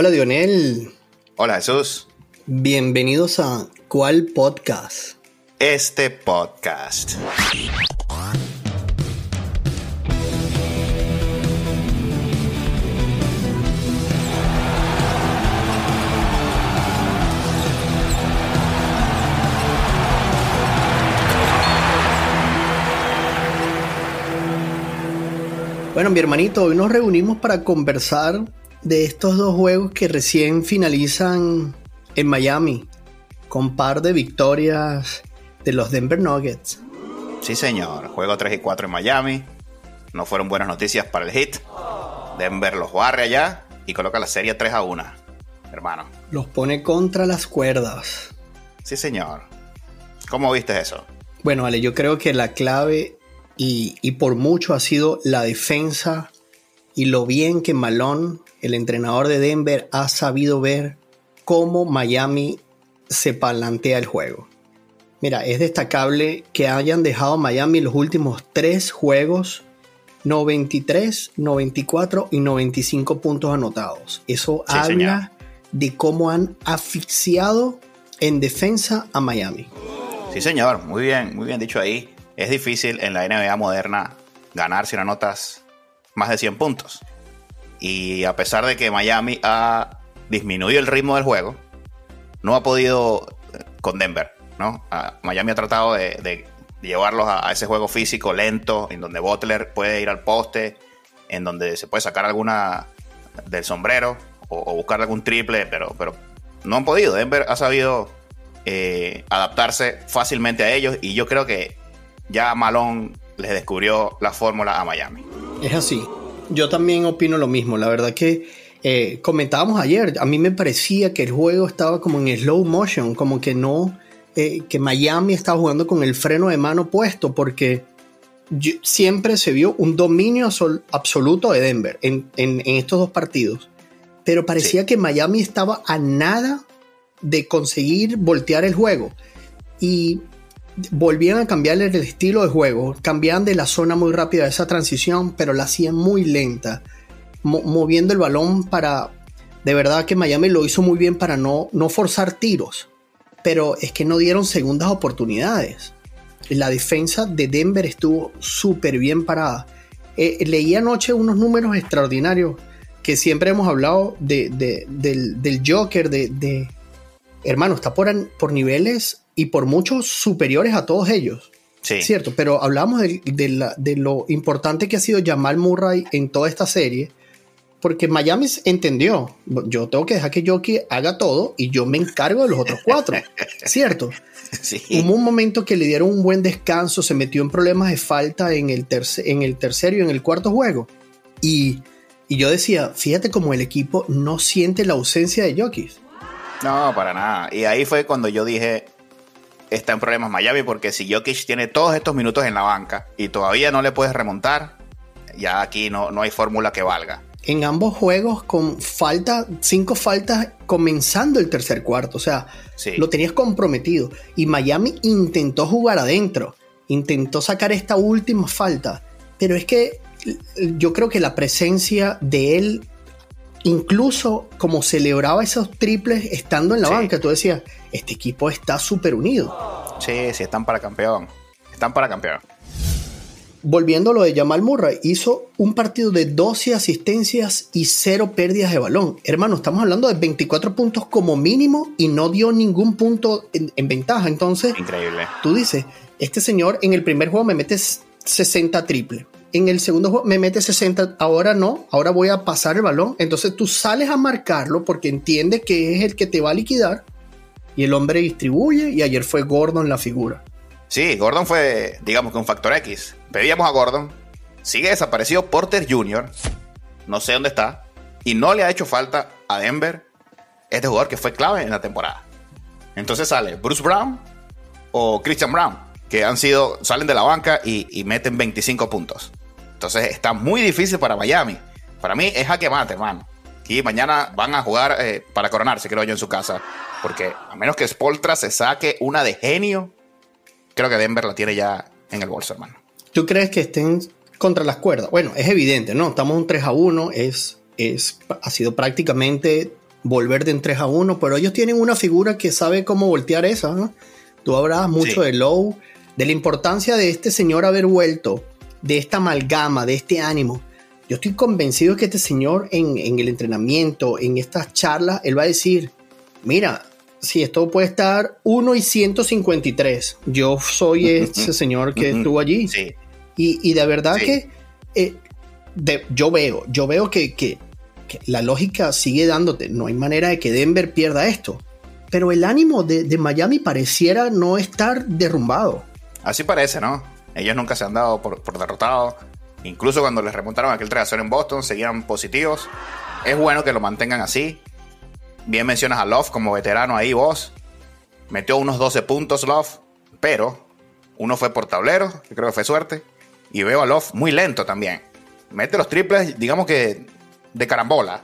Hola Dionel. Hola Jesús. Bienvenidos a ¿Cuál podcast? Este podcast. Bueno, mi hermanito, hoy nos reunimos para conversar de estos dos juegos que recién finalizan en Miami, con par de victorias de los Denver Nuggets. Sí, señor. Juego 3 y 4 en Miami. No fueron buenas noticias para el Hit. Denver los barre allá y coloca la serie 3 a 1. Hermano. Los pone contra las cuerdas. Sí, señor. ¿Cómo viste eso? Bueno, vale, yo creo que la clave y, por mucho ha sido la defensa y lo bien que Malone, el entrenador de Denver, ha sabido ver cómo Miami se palantea el juego. Mira, es destacable que hayan dejado Miami los últimos tres juegos 93, 94 y 95 puntos anotados. Eso habla de cómo han asfixiado en defensa a Miami. Sí, señor, muy bien, muy bien dicho ahí es difícil en la NBA moderna ganar si no anotas más de 100 puntos. Y a pesar de que Miami ha disminuido el ritmo del juego, no ha podido eh, con Denver. ¿no? Miami ha tratado de, llevarlos a, ese juego físico lento, en donde Butler puede ir al poste, en donde se puede sacar alguna del sombrero o, buscar algún triple, pero, pero no han podido. Denver ha sabido eh, adaptarse fácilmente a ellos y yo creo que ya Malone les descubrió la fórmula a Miami. Es así. Yo también opino lo mismo. La verdad que eh, comentábamos ayer, a mí me parecía que el juego estaba como en slow motion, como que no, eh, que Miami estaba jugando con el freno de mano puesto, porque siempre se vio un dominio absoluto de Denver en, estos dos partidos. Pero parecía que Miami estaba a nada de conseguir voltear el juego. Y volvían a cambiar el estilo de juego, cambiaban de la zona muy rápida esa transición, pero la hacían muy lenta, moviendo el balón para, de verdad que Miami lo hizo muy bien para no, no forzar tiros, pero es que no dieron segundas oportunidades. La defensa de Denver estuvo súper bien parada. Eh, leí anoche unos números extraordinarios que siempre hemos hablado de, del, Joker, de, hermano, está por, por niveles y por muchos superiores a todos ellos. Sí. Cierto, pero hablamos de, lo importante que ha sido Jamal Murray en toda esta serie, porque Miami entendió, yo tengo que dejar que Jockey haga todo y yo me encargo de los otros cuatro, ¿cierto? Sí. Hubo un momento que le dieron un buen descanso, se metió en problemas de falta en el, en el tercero y en el cuarto juego. Y, yo decía, fíjate cómo el equipo no siente la ausencia de Jokic. No, para nada. Y ahí fue cuando yo dije, está en problemas Miami porque si Jokic tiene todos estos minutos en la banca y todavía no le puedes remontar, ya aquí no, no hay fórmula que valga. En ambos juegos con falta, cinco faltas comenzando el tercer cuarto, o sea, lo tenías comprometido. Y Miami intentó jugar adentro, intentó sacar esta última falta, pero es que yo creo que la presencia de él incluso como celebraba esos triples estando en la banca, tú decías, este equipo está súper unido. Sí, sí, están para campeón. Están para campeón. Volviendo a lo de Jamal Murray, hizo un partido de 12 asistencias y 0 pérdidas de balón. Hermano, estamos hablando de 24 puntos como mínimo y no dio ningún punto en, en ventaja. Entonces, increíble. Tú dices, este señor en el primer juego me metes 60 triple en el segundo juego me mete 60, ahora no, ahora voy a pasar el balón. Entonces tú sales a marcarlo porque entiendes que es el que te va a liquidar y el hombre distribuye y ayer fue Gordon la figura. Sí, Gordon fue, digamos que un factor X. Pedíamos a Gordon, sigue desaparecido Porter Jr., no sé dónde está, y no le ha hecho falta a Denver este jugador que fue clave en la temporada. Entonces sale Bruce Brown o Christian Brown, que han sido, salen de la banca y, y meten 25 puntos. Entonces está muy difícil para Miami. Para mí es jaque mate, hermano. Y mañana van a jugar eh, para coronarse, creo yo, en su casa. Porque a menos que Spoltra se saque una de genio, creo que Denver la tiene ya en el bolso, hermano. ¿Tú crees que estén contra las cuerdas? Bueno, es evidente, ¿no? Estamos un 3 a 1, es, es, ha sido prácticamente volver de en 3 a 1, pero ellos tienen una figura que sabe cómo voltear esa. ¿no? Tú hablabas mucho de Lowe, de la importancia de este señor haber vuelto, de esta amalgama, de este ánimo. Yo estoy convencido que este señor en, en el entrenamiento, en estas charlas, él va a decir, mira, si esto puede estar 1 y 153, yo soy ese señor que estuvo allí. Sí. Y, y de verdad que eh, de, yo veo, yo veo que, que, que, la lógica sigue dándote. No hay manera de que Denver pierda esto. Pero el ánimo de, de, Miami pareciera no estar derrumbado. Así parece, ¿no? Ellos nunca se han dado por, por derrotados. Incluso cuando les remontaron aquel 3 en Boston, seguían positivos. Es bueno que lo mantengan así. Bien mencionas a Love como veterano ahí, vos. Metió unos 12 puntos Love, pero uno fue por tablero, que creo que fue suerte. Y veo a Love muy lento también. Mete los triples, digamos que de carambola.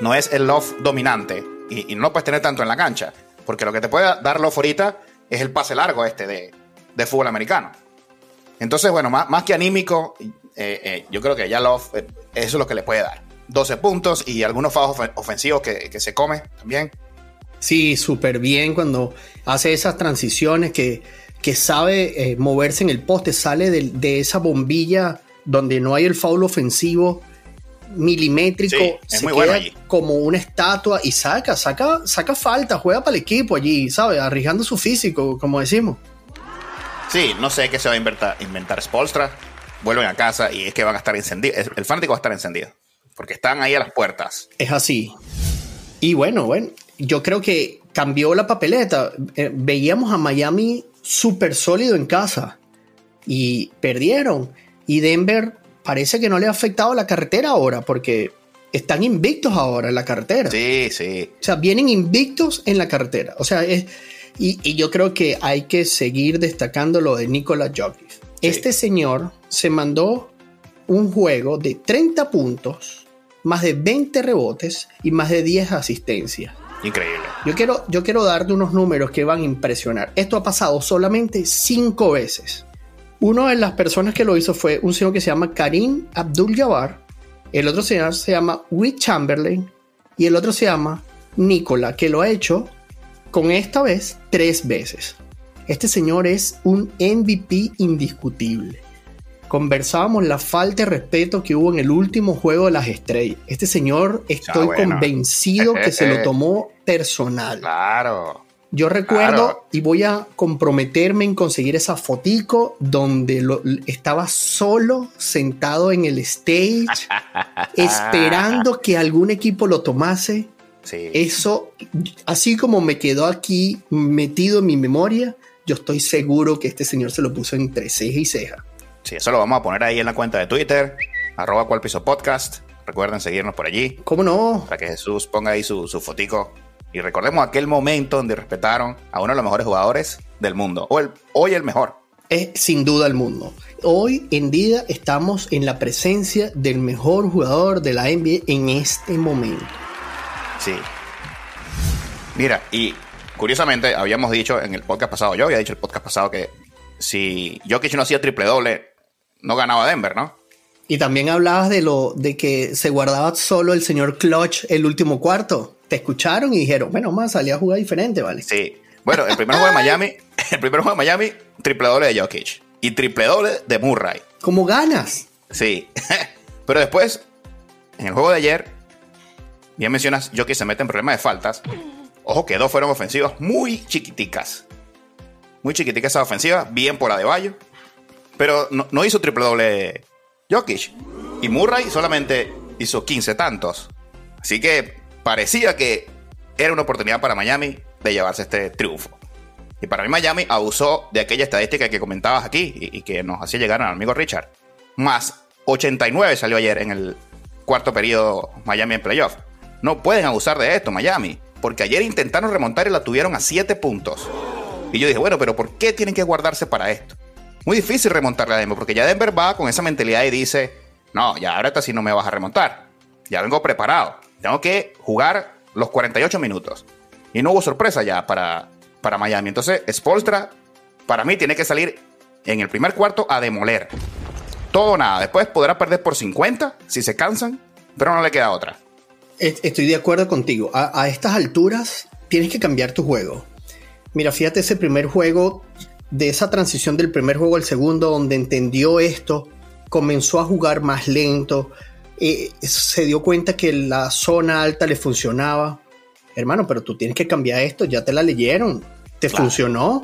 No es el Love dominante. Y, no lo puedes tener tanto en la cancha. Porque lo que te puede dar Love ahorita es el pase largo este de fútbol americano. Entonces, bueno, más, más que anímico, eh, eh, yo creo que ya Love, eh, eso es lo que le puede dar. 12 puntos y algunos fados ofensivos que, que se come también. Sí, súper bien cuando hace esas transiciones que, que sabe moverse en el poste, sale de, de, esa bombilla donde no hay el foul ofensivo milimétrico, sí, se queda bueno allí. como una estatua y saca, saca, saca falta, juega para el equipo allí, ¿sabes? Arriesgando su físico, como decimos. Sí, no sé qué se va a inventar, inventar Spolstra. Vuelven a casa y es que van a estar encendidos. El fanático va a estar encendido. Porque están ahí a las puertas. Es así. Y bueno, bueno, yo creo que cambió la papeleta. Eh, veíamos a Miami súper sólido en casa y perdieron. Y Denver parece que no le ha afectado la carretera ahora porque están invictos ahora en la carretera. Sí, sí. O sea, vienen invictos en la carretera. O sea, es, y, y, yo creo que hay que seguir destacando lo de Nikola Jokic. Sí. Este señor se mandó un juego de 30 puntos más de 20 rebotes y más de 10 asistencias. Increíble. Yo quiero, yo quiero darte unos números que van a impresionar. Esto ha pasado solamente 5 veces. Una de las personas que lo hizo fue un señor que se llama Karim Abdul-Jabbar. El otro señor se llama Wick Chamberlain. Y el otro se llama Nicola, que lo ha hecho con esta vez tres veces. Este señor es un MVP indiscutible conversábamos la falta de respeto que hubo en el último juego de las estrellas. Este señor estoy ah, bueno. convencido que se lo tomó personal. Claro. Yo recuerdo claro. y voy a comprometerme en conseguir esa fotico donde lo, estaba solo sentado en el stage esperando que algún equipo lo tomase. Sí. Eso, así como me quedó aquí metido en mi memoria, yo estoy seguro que este señor se lo puso entre ceja y ceja. Sí, eso lo vamos a poner ahí en la cuenta de Twitter, arroba cual piso podcast. Recuerden seguirnos por allí. ¿Cómo no? Para que Jesús ponga ahí su, su fotico. Y recordemos aquel momento donde respetaron a uno de los mejores jugadores del mundo. O el, hoy el mejor. Es sin duda el mundo. Hoy en día estamos en la presencia del mejor jugador de la NBA en este momento. Sí. Mira, y curiosamente habíamos dicho en el podcast pasado, yo había dicho el podcast pasado que si Jokic no hacía triple doble, no ganaba Denver, ¿no? Y también hablabas de lo de que se guardaba solo el señor Clutch el último cuarto. Te escucharon y dijeron, bueno, más salía a jugar diferente, ¿vale? Sí. Bueno, el primer juego de Miami, el primer juego de Miami, triple doble de Jokic. Y triple doble de Murray. ¿Cómo ganas? Sí. Pero después, en el juego de ayer, bien mencionas, Jokic se mete en problemas de faltas. Ojo que dos fueron ofensivas muy chiquiticas. Muy chiquiticas esa ofensiva, bien por Adebayo. Pero no, no hizo triple doble Jokic. Y Murray solamente hizo 15 tantos. Así que parecía que era una oportunidad para Miami de llevarse este triunfo. Y para mí Miami abusó de aquella estadística que comentabas aquí y, y que nos hacía llegar al amigo Richard. Más 89 salió ayer en el cuarto periodo Miami en playoff. No pueden abusar de esto Miami, porque ayer intentaron remontar y la tuvieron a 7 puntos. Y yo dije, bueno, pero ¿por qué tienen que guardarse para esto? Muy difícil remontarle a Denver, porque ya Denver va con esa mentalidad y dice, no, ya ahora sí no me vas a remontar. Ya vengo preparado. Tengo que jugar los 48 minutos. Y no hubo sorpresa ya para, para Miami. Entonces, Spolstra, para mí, tiene que salir en el primer cuarto a demoler. Todo nada. Después podrá perder por 50 si se cansan, pero no le queda otra. Estoy de acuerdo contigo. A, estas alturas tienes que cambiar tu juego. Mira, fíjate ese primer juego, de esa transición del primer juego al segundo, donde entendió esto, comenzó a jugar más lento, eh, se dio cuenta que la zona alta le funcionaba. Hermano, pero tú tienes que cambiar esto, ya te la leyeron, te funcionó,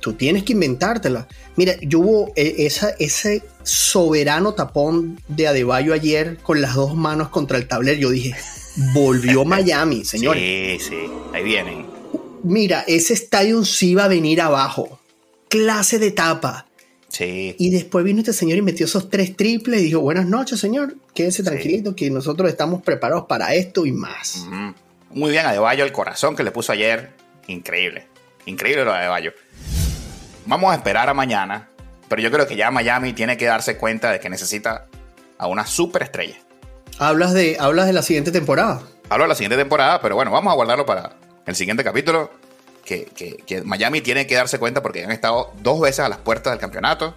tú tienes que inventártela. Mira, yo hubo eh, esa, ese soberano tapón de Adebayo ayer con las dos manos contra el tablero. Yo dije, volvió Miami, señores. Sí, sí, ahí vienen. Mira, ese estadio sí iba a venir abajo. Clase de tapa. Sí. Y después vino este señor y metió esos tres triples y dijo, buenas noches, señor. Quédese tranquilito que nosotros estamos preparados para esto y más. Muy bien, Adebayo, el corazón que le puso ayer. Increíble. Increíble lo de Adebayo. Vamos a esperar a mañana, pero yo creo que ya Miami tiene que darse cuenta de que necesita a una superestrella. Hablas de, hablas de la siguiente temporada. Hablo de la siguiente temporada, pero bueno, vamos a guardarlo para el siguiente capítulo. Que, Miami tiene que darse cuenta porque han estado dos veces a las puertas del campeonato.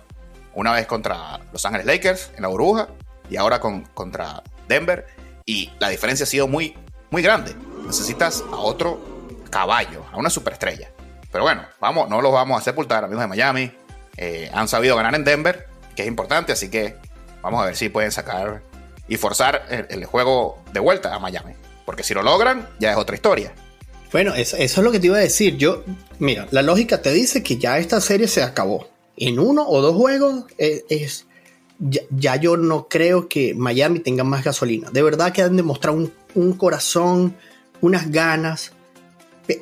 Una vez contra Los Ángeles Lakers en la burbuja y ahora con, contra Denver. Y la diferencia ha sido muy, muy grande. Necesitas a otro caballo, a una superestrella. Pero bueno, vamos, no los vamos a sepultar, amigos de Miami. Eh, han sabido ganar en Denver, que es importante, así que vamos a ver si pueden sacar y forzar el, juego de vuelta a Miami. Porque si lo logran, ya es otra historia. Bueno, eso, es lo que te iba a decir. Yo, mira, la lógica te dice que ya esta serie se acabó. En uno o dos juegos eh, es, ya, yo no creo que Miami tenga más gasolina. De verdad que han demostrado un, un corazón, unas ganas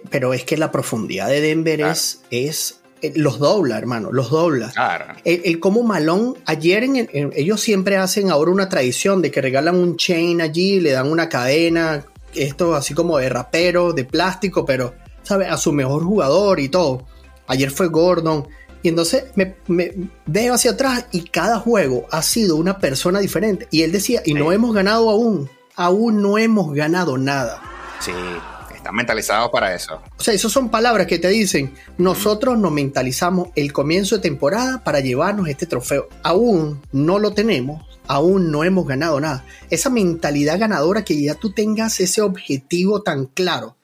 pero es que la profundidad de Denver es, es los dobla, hermano, los dobla. El, como Malón, ayer en, ellos siempre hacen ahora una tradición de que regalan un chain allí, le dan una cadena, esto así como de rapero, de plástico, pero, ¿sabes? A su mejor jugador y todo. Ayer fue Gordon. Y entonces me, veo hacia atrás y cada juego ha sido una persona diferente. Y él decía, y no hemos ganado aún, aún no hemos ganado nada. Sí, están mentalizados para eso. O sea, esas son palabras que te dicen, nosotros nos mentalizamos el comienzo de temporada para llevarnos este trofeo. Aún no lo tenemos, aún no hemos ganado nada. Esa mentalidad ganadora que ya tú tengas ese objetivo tan claro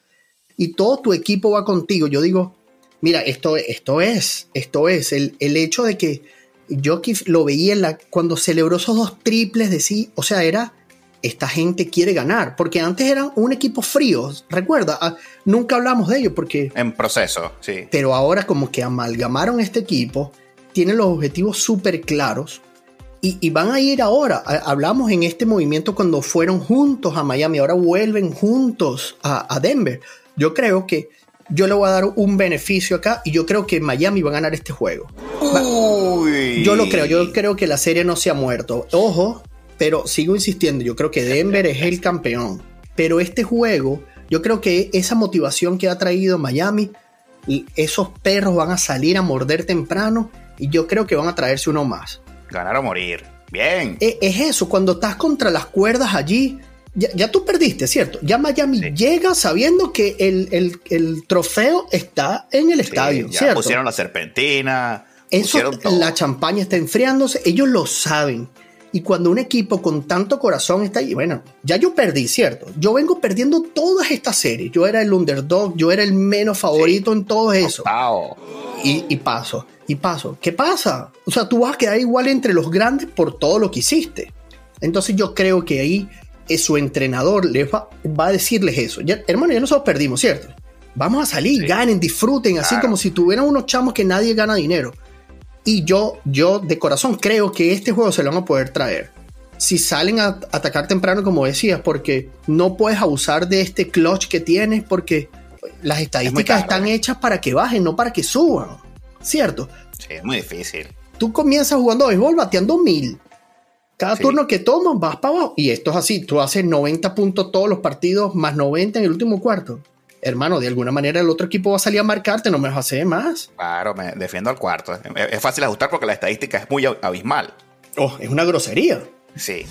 y todo tu equipo va contigo. Yo digo, mira, esto, esto es, esto es el, el hecho de que yo lo veía cuando celebró esos dos triples de sí, o sea, era esta gente quiere ganar, porque antes eran un equipo frío, recuerda, ah, nunca hablamos de ello porque... En proceso, sí. Pero ahora como que amalgamaron este equipo, tienen los objetivos súper claros y, van a ir ahora, hablamos en este movimiento cuando fueron juntos a Miami, ahora vuelven juntos a, Denver. Yo creo que yo le voy a dar un beneficio acá y yo creo que Miami va a ganar este juego. Yo lo creo, yo creo que la serie no se ha muerto. Ojo, pero sigo insistiendo, yo creo que Denver es el campeón. Pero este juego, yo creo que esa motivación que ha traído Miami, esos perros van a salir a morder temprano y yo creo que van a traerse uno más. Ganar o morir. Bien. E, es, eso, cuando estás contra las cuerdas allí, ya, tú perdiste, ¿cierto? Ya Miami llega sabiendo que el, trofeo está en el estadio, ya Pusieron la serpentina. Eso, la champaña está enfriándose, ellos lo saben. Y cuando un equipo con tanto corazón está ahí, bueno, ya yo perdí, ¿cierto? Yo vengo perdiendo todas estas series. Yo era el underdog, yo era el menos favorito en todo eso. Y, y, paso, y paso. ¿Qué pasa? O sea, tú vas a quedar igual entre los grandes por todo lo que hiciste. Entonces yo creo que ahí es su entrenador les va, va, a decirles eso. Ya, hermano, ya nosotros perdimos, ¿cierto? Vamos a salir, ganen, disfruten, así como si tuvieran unos chamos que nadie gana dinero. Y yo, yo de corazón creo que este juego se lo van a poder traer. Si salen a atacar temprano, como decías, porque no puedes abusar de este clutch que tienes, porque las estadísticas están hechas para que bajen, no para que suban. ¿Cierto? Sí, es muy difícil. Tú comienzas jugando béisbol bateando mil. Cada turno que tomas vas para abajo. Y esto es así. Tú haces 90 puntos todos los partidos, más 90 en el último cuarto hermano, de alguna manera el otro equipo va a salir a marcarte, no me vas a hacer más. Claro, me defiendo al cuarto. Es fácil ajustar porque la estadística es muy abismal. Oh, es una grosería. Sí.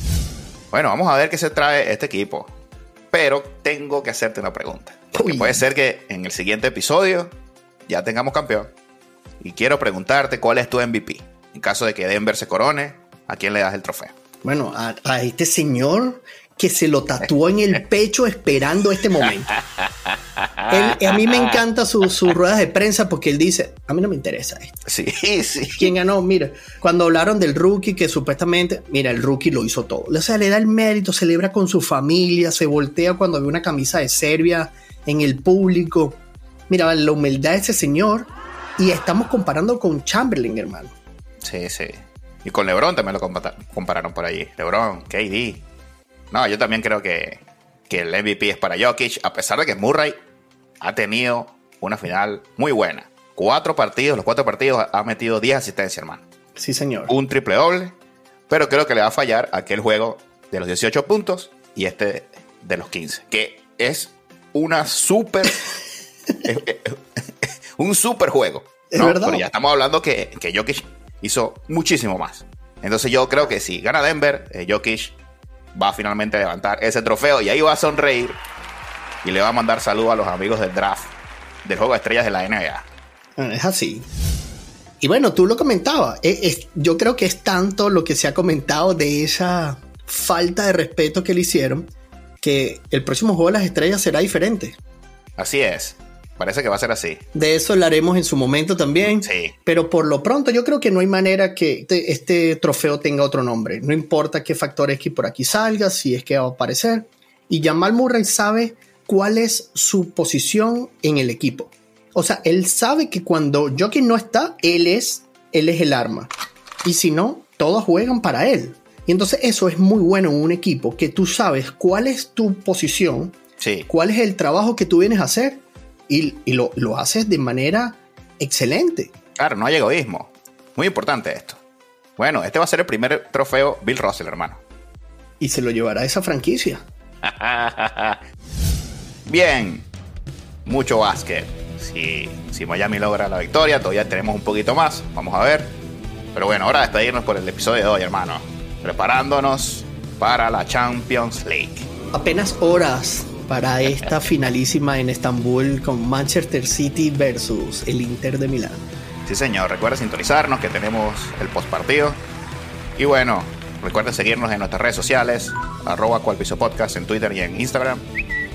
Bueno, vamos a ver qué se trae este equipo. Pero tengo que hacerte una pregunta. Porque puede ser que en el siguiente episodio ya tengamos campeón. Y quiero preguntarte cuál es tu MVP. En caso de que Denver se corone, ¿a quién le das el trofeo? Bueno, a, a este señor que se lo tatuó en el pecho esperando este momento. A mí me encanta sus ruedas de prensa porque él dice, a mí no me interesa esto. Sí, sí. ¿Quién ganó? Mira, cuando hablaron del rookie que supuestamente, mira, el rookie lo hizo todo. O sea, le da el mérito, celebra con su familia, se voltea cuando ve una camisa de Serbia en el público. Mira, la humildad de ese señor y estamos comparando con Chamberlain, hermano. Sí, sí. Y con LeBron también lo compararon por allí. LeBron, KD. No, yo también creo que, que el MVP es para Jokic, a pesar de que Murray ha tenido una final muy buena. Cuatro partidos, los cuatro partidos ha metido 10 asistencias, hermano. Sí, señor. Un triple doble. Pero creo que le va a fallar aquel juego de los 18 puntos y este de los 15. Que es una súper. un súper juego. Es verdad. Pero ya estamos hablando que, que Jokic hizo muchísimo más. Entonces yo creo que si gana Denver, eh, Jokic va a finalmente levantar ese trofeo y ahí va a sonreír y le va a mandar saludos a los amigos del draft del juego de estrellas de la NBA. Ah, es así. Y bueno, tú lo comentabas. yo creo que es tanto lo que se ha comentado de esa falta de respeto que le hicieron que el próximo juego de las estrellas será diferente. Así es. Parece que va a ser así. De eso hablaremos en su momento también. Sí. Pero por lo pronto yo creo que no hay manera que este, trofeo tenga otro nombre. No importa qué factor X por aquí salga, si es que va a aparecer. Y Jamal Murray sabe cuál es su posición en el equipo. O sea, él sabe que cuando Jokic no está, él es, él es el arma. Y si no, todos juegan para él. Y entonces eso es muy bueno en un equipo, que tú sabes cuál es tu posición, sí. cuál es el trabajo que tú vienes a hacer y, lo, lo, haces de manera excelente. Claro, no hay egoísmo. Muy importante esto. Bueno, este va a ser el primer trofeo Bill Russell, hermano. Y se lo llevará esa franquicia. Bien, mucho básquet. Si, si Miami logra la victoria, todavía tenemos un poquito más. Vamos a ver. Pero bueno, ahora despedirnos por el episodio de hoy, hermano. Preparándonos para la Champions League. Apenas horas para esta finalísima en Estambul con Manchester City versus el Inter de Milán. Sí, señor. Recuerda sintonizarnos que tenemos el postpartido. Y bueno, recuerden seguirnos en nuestras redes sociales, arroba cualpiso podcast en Twitter y en Instagram.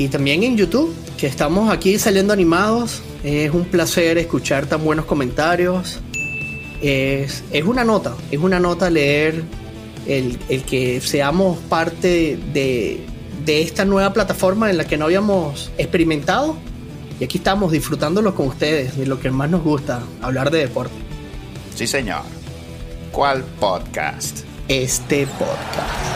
Y también en YouTube, que estamos aquí saliendo animados. Es un placer escuchar tan buenos comentarios. Es, es una nota, es una nota leer el, el que seamos parte de, de esta nueva plataforma en la que no habíamos experimentado. Y aquí estamos disfrutándolo con ustedes, de lo que más nos gusta, hablar de deporte. Sí, señor. ¿Cuál podcast? Este podcast.